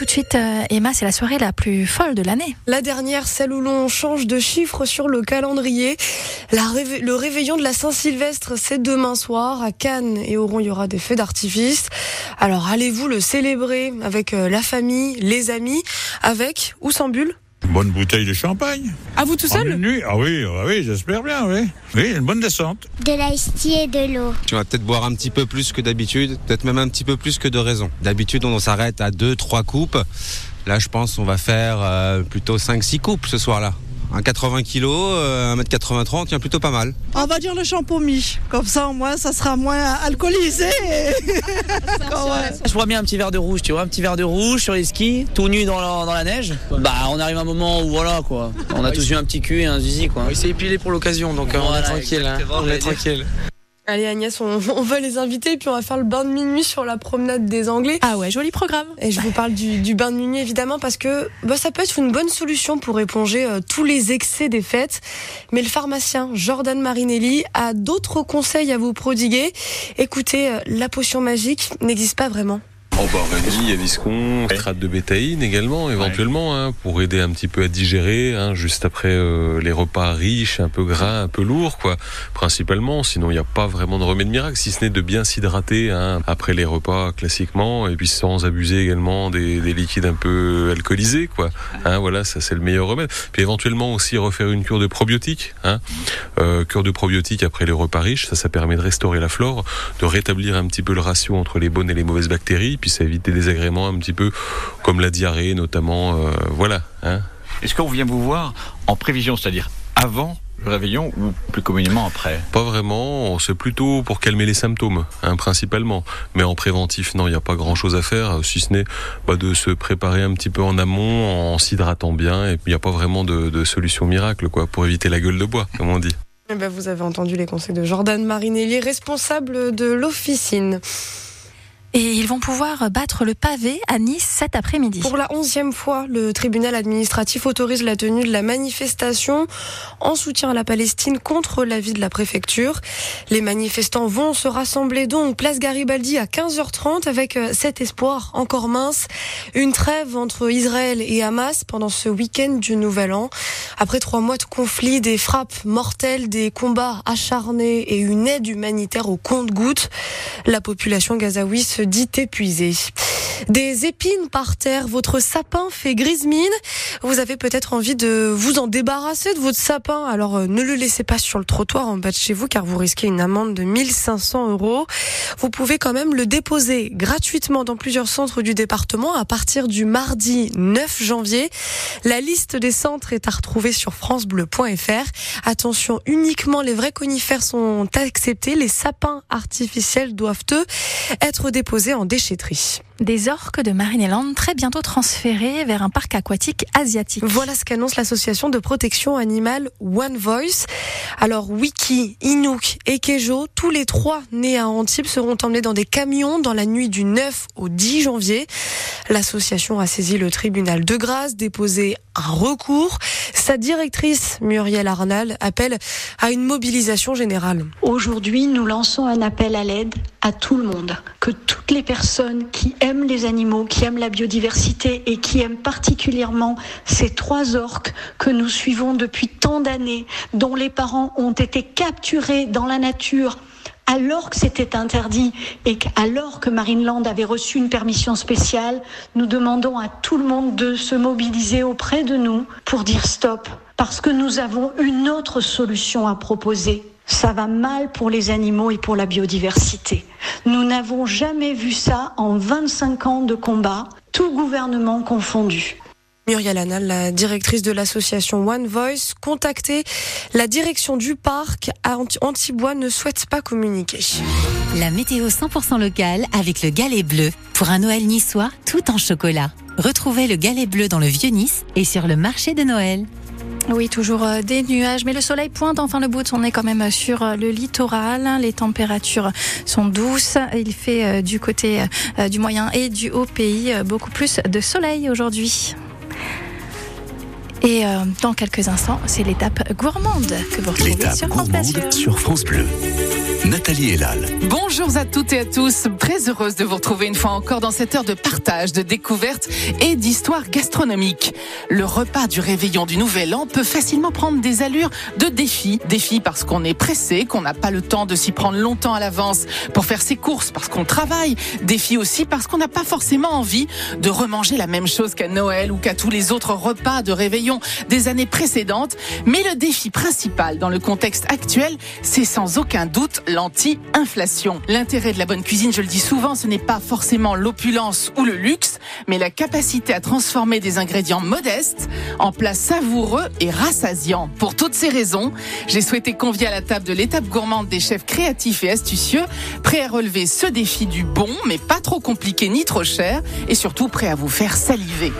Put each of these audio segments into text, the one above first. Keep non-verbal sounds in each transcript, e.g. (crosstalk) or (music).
tout de suite, euh, Emma, c'est la soirée la plus folle de l'année. La dernière, celle où l'on change de chiffre sur le calendrier. le réveillon de la Saint-Sylvestre, c'est demain soir. À Cannes et Oron, il y aura des feux d'artifice. Alors allez-vous le célébrer avec euh, la famille, les amis, avec ou sans bulle? Bonne bouteille de champagne. À vous tout seul nuit Ah oui, ah oui j'espère bien, oui. Oui, une bonne descente. De l'ice et de l'eau. Tu vas peut-être boire un petit peu plus que d'habitude, peut-être même un petit peu plus que de raison. D'habitude, on s'arrête à 2-3 coupes. Là, je pense qu'on va faire euh, plutôt 5-6 coupes ce soir-là un 80 kg, 1m80 tient plutôt pas mal. On va dire le champomis, comme ça au moins ça sera moins alcoolisé. (laughs) Je vois bien un petit verre de rouge, tu vois, un petit verre de rouge sur les skis, tout nu dans la, dans la neige. Bah on arrive à un moment où voilà quoi, on a tous eu un petit cul et un zizi quoi. Il s'est épilé pour l'occasion donc on est tranquille. Hein. on est tranquille. Allez Agnès, (laughs) on, va les inviter puis on va faire le bain de minuit sur la promenade des Anglais. Ah ouais, joli programme. Et je vous parle du, bain de minuit évidemment parce que bah, ça peut être une bonne solution pour éponger euh, tous les excès des fêtes. Mais le pharmacien Jordan Marinelli a d'autres conseils à vous prodiguer. Écoutez, euh, la potion magique n'existe pas vraiment. En il y a Viscon, strate de bétaïne également, éventuellement, hein, pour aider un petit peu à digérer, hein, juste après euh, les repas riches, un peu gras, un peu lourds, quoi, principalement. Sinon, il n'y a pas vraiment de remède miracle, si ce n'est de bien s'hydrater hein, après les repas classiquement, et puis sans abuser également des, liquides un peu alcoolisés, quoi. Hein, voilà, ça c'est le meilleur remède. Puis éventuellement aussi refaire une cure de probiotiques, hein, euh, cure de probiotiques après les repas riches, ça, ça permet de restaurer la flore, de rétablir un petit peu le ratio entre les bonnes et les mauvaises bactéries, puis ça évite des désagréments un petit peu comme la diarrhée notamment. Euh, voilà. Hein. Est-ce qu'on vient vous voir en prévision, c'est-à-dire avant le réveillon ou plus communément après? Pas vraiment, c'est plutôt pour calmer les symptômes, hein, principalement. Mais en préventif, non, il n'y a pas grand-chose à faire, si ce n'est bah, de se préparer un petit peu en amont, en s'hydratant bien, et il n'y a pas vraiment de, solution miracle quoi, pour éviter la gueule de bois, comme on dit. Eh ben, vous avez entendu les conseils de Jordan Marinelli, responsable de l'officine. Et ils vont pouvoir battre le pavé à Nice cet après-midi. Pour la onzième fois, le tribunal administratif autorise la tenue de la manifestation en soutien à la Palestine contre l'avis de la préfecture. Les manifestants vont se rassembler donc place Garibaldi à 15h30 avec euh, cet espoir encore mince, une trêve entre Israël et Hamas pendant ce week-end du Nouvel An. Après trois mois de conflit, des frappes mortelles, des combats acharnés et une aide humanitaire au compte-gouttes, la population gazaouie dit épuisé. Des épines par terre, votre sapin fait grise mine. Vous avez peut-être envie de vous en débarrasser de votre sapin. Alors euh, ne le laissez pas sur le trottoir en bas de chez vous car vous risquez une amende de 1500 euros. Vous pouvez quand même le déposer gratuitement dans plusieurs centres du département à partir du mardi 9 janvier. La liste des centres est à retrouver sur francebleu.fr. Attention, uniquement les vrais conifères sont acceptés. Les sapins artificiels doivent eux être déposés en déchetterie orques de Marineland très bientôt transférés vers un parc aquatique asiatique. Voilà ce qu'annonce l'association de protection animale One Voice. Alors Wiki, Inuk et Kejo, tous les trois nés à Antibes seront emmenés dans des camions dans la nuit du 9 au 10 janvier. L'association a saisi le tribunal de grâce, déposé un recours. Sa directrice, Muriel Arnal, appelle à une mobilisation générale. Aujourd'hui, nous lançons un appel à l'aide à tout le monde, que toutes les personnes qui aiment les animaux, qui aiment la biodiversité et qui aiment particulièrement ces trois orques que nous suivons depuis tant d'années, dont les parents ont été capturés dans la nature alors que c'était interdit et alors que Marineland avait reçu une permission spéciale, nous demandons à tout le monde de se mobiliser auprès de nous pour dire stop, parce que nous avons une autre solution à proposer. Ça va mal pour les animaux et pour la biodiversité. Nous n'avons jamais vu ça en 25 ans de combat, tout gouvernement confondu. Muriel Anal, la directrice de l'association One Voice, contactée. La direction du parc à Antibois ne souhaite pas communiquer. La météo 100% locale avec le galet bleu. Pour un Noël niçois, tout en chocolat. Retrouvez le galet bleu dans le vieux Nice et sur le marché de Noël. Oui, toujours euh, des nuages, mais le soleil pointe enfin le bout de son nez quand même sur euh, le littoral. Les températures sont douces. Il fait euh, du côté du moyen et du haut pays beaucoup plus de soleil aujourd'hui. Et dans quelques instants, c'est l'étape gourmande que vous retrouvez sur France Bleu. sur France Bleu. Nathalie Elal. Bonjour à toutes et à tous. Très heureuse de vous retrouver une fois encore dans cette heure de partage, de découverte et d'histoire gastronomique. Le repas du réveillon du Nouvel An peut facilement prendre des allures de défi. Défi parce qu'on est pressé, qu'on n'a pas le temps de s'y prendre longtemps à l'avance pour faire ses courses, parce qu'on travaille. Défi aussi parce qu'on n'a pas forcément envie de remanger la même chose qu'à Noël ou qu'à tous les autres repas de réveillon des années précédentes. Mais le défi principal dans le contexte actuel, c'est sans aucun doute l'anti-inflation. L'intérêt de la bonne cuisine, je le dis souvent, ce n'est pas forcément l'opulence ou le luxe, mais la capacité à transformer des ingrédients modestes en plats savoureux et rassasiants. Pour toutes ces raisons, j'ai souhaité convier à la table de l'étape gourmande des chefs créatifs et astucieux, prêts à relever ce défi du bon, mais pas trop compliqué ni trop cher, et surtout prêts à vous faire saliver.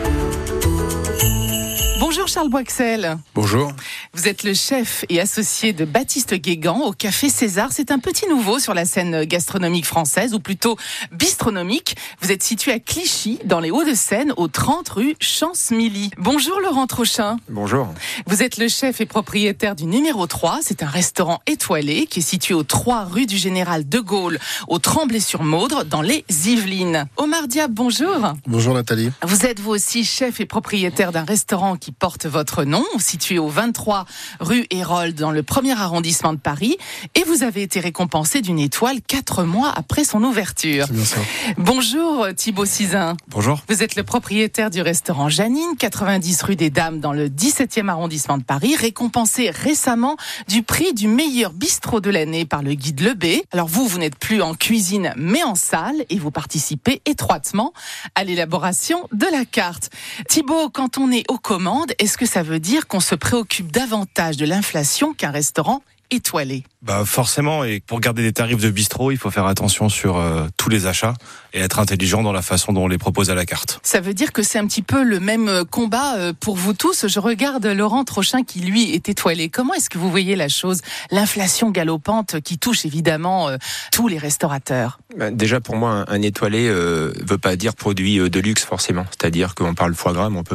Bonjour Charles Boixel. Bonjour. Vous êtes le chef et associé de Baptiste Guégan au Café César. C'est un petit nouveau sur la scène gastronomique française, ou plutôt bistronomique. Vous êtes situé à Clichy, dans les Hauts-de-Seine, au 30 rue Chance-Milly. Bonjour Laurent Trochin. Bonjour. Vous êtes le chef et propriétaire du numéro 3. C'est un restaurant étoilé qui est situé au 3 rue du Général de Gaulle, au Tremblay-sur-Maudre, dans les Yvelines. Omar Diab, bonjour. Bonjour Nathalie. Vous êtes vous aussi chef et propriétaire d'un restaurant qui porte votre nom, situé au 23 rue Hérold dans le premier arrondissement de Paris. Et vous avez été récompensé d'une étoile quatre mois après son ouverture. Bien ça. Bonjour Thibaut Cizin. Bonjour. Vous êtes le propriétaire du restaurant Janine, 90 rue des Dames dans le 17e arrondissement de Paris, récompensé récemment du prix du meilleur bistrot de l'année par le guide Lebé. Alors vous, vous n'êtes plus en cuisine mais en salle et vous participez étroitement à l'élaboration de la carte. Thibaut, quand on est aux commandes, est-ce que ça veut dire qu'on se préoccupe davantage de l'inflation qu'un restaurant étoilé? Bah forcément, et pour garder des tarifs de bistrot, il faut faire attention sur euh, tous les achats et être intelligent dans la façon dont on les propose à la carte. Ça veut dire que c'est un petit peu le même euh, combat euh, pour vous tous. Je regarde Laurent Trochin qui lui est étoilé. Comment est-ce que vous voyez la chose L'inflation galopante qui touche évidemment tous les restaurateurs? Bah, déjà pour moi, un, un étoilé euh, veut pas dire produit de luxe forcément. C'est-à-dire qu'on parle foie gras, mais on peut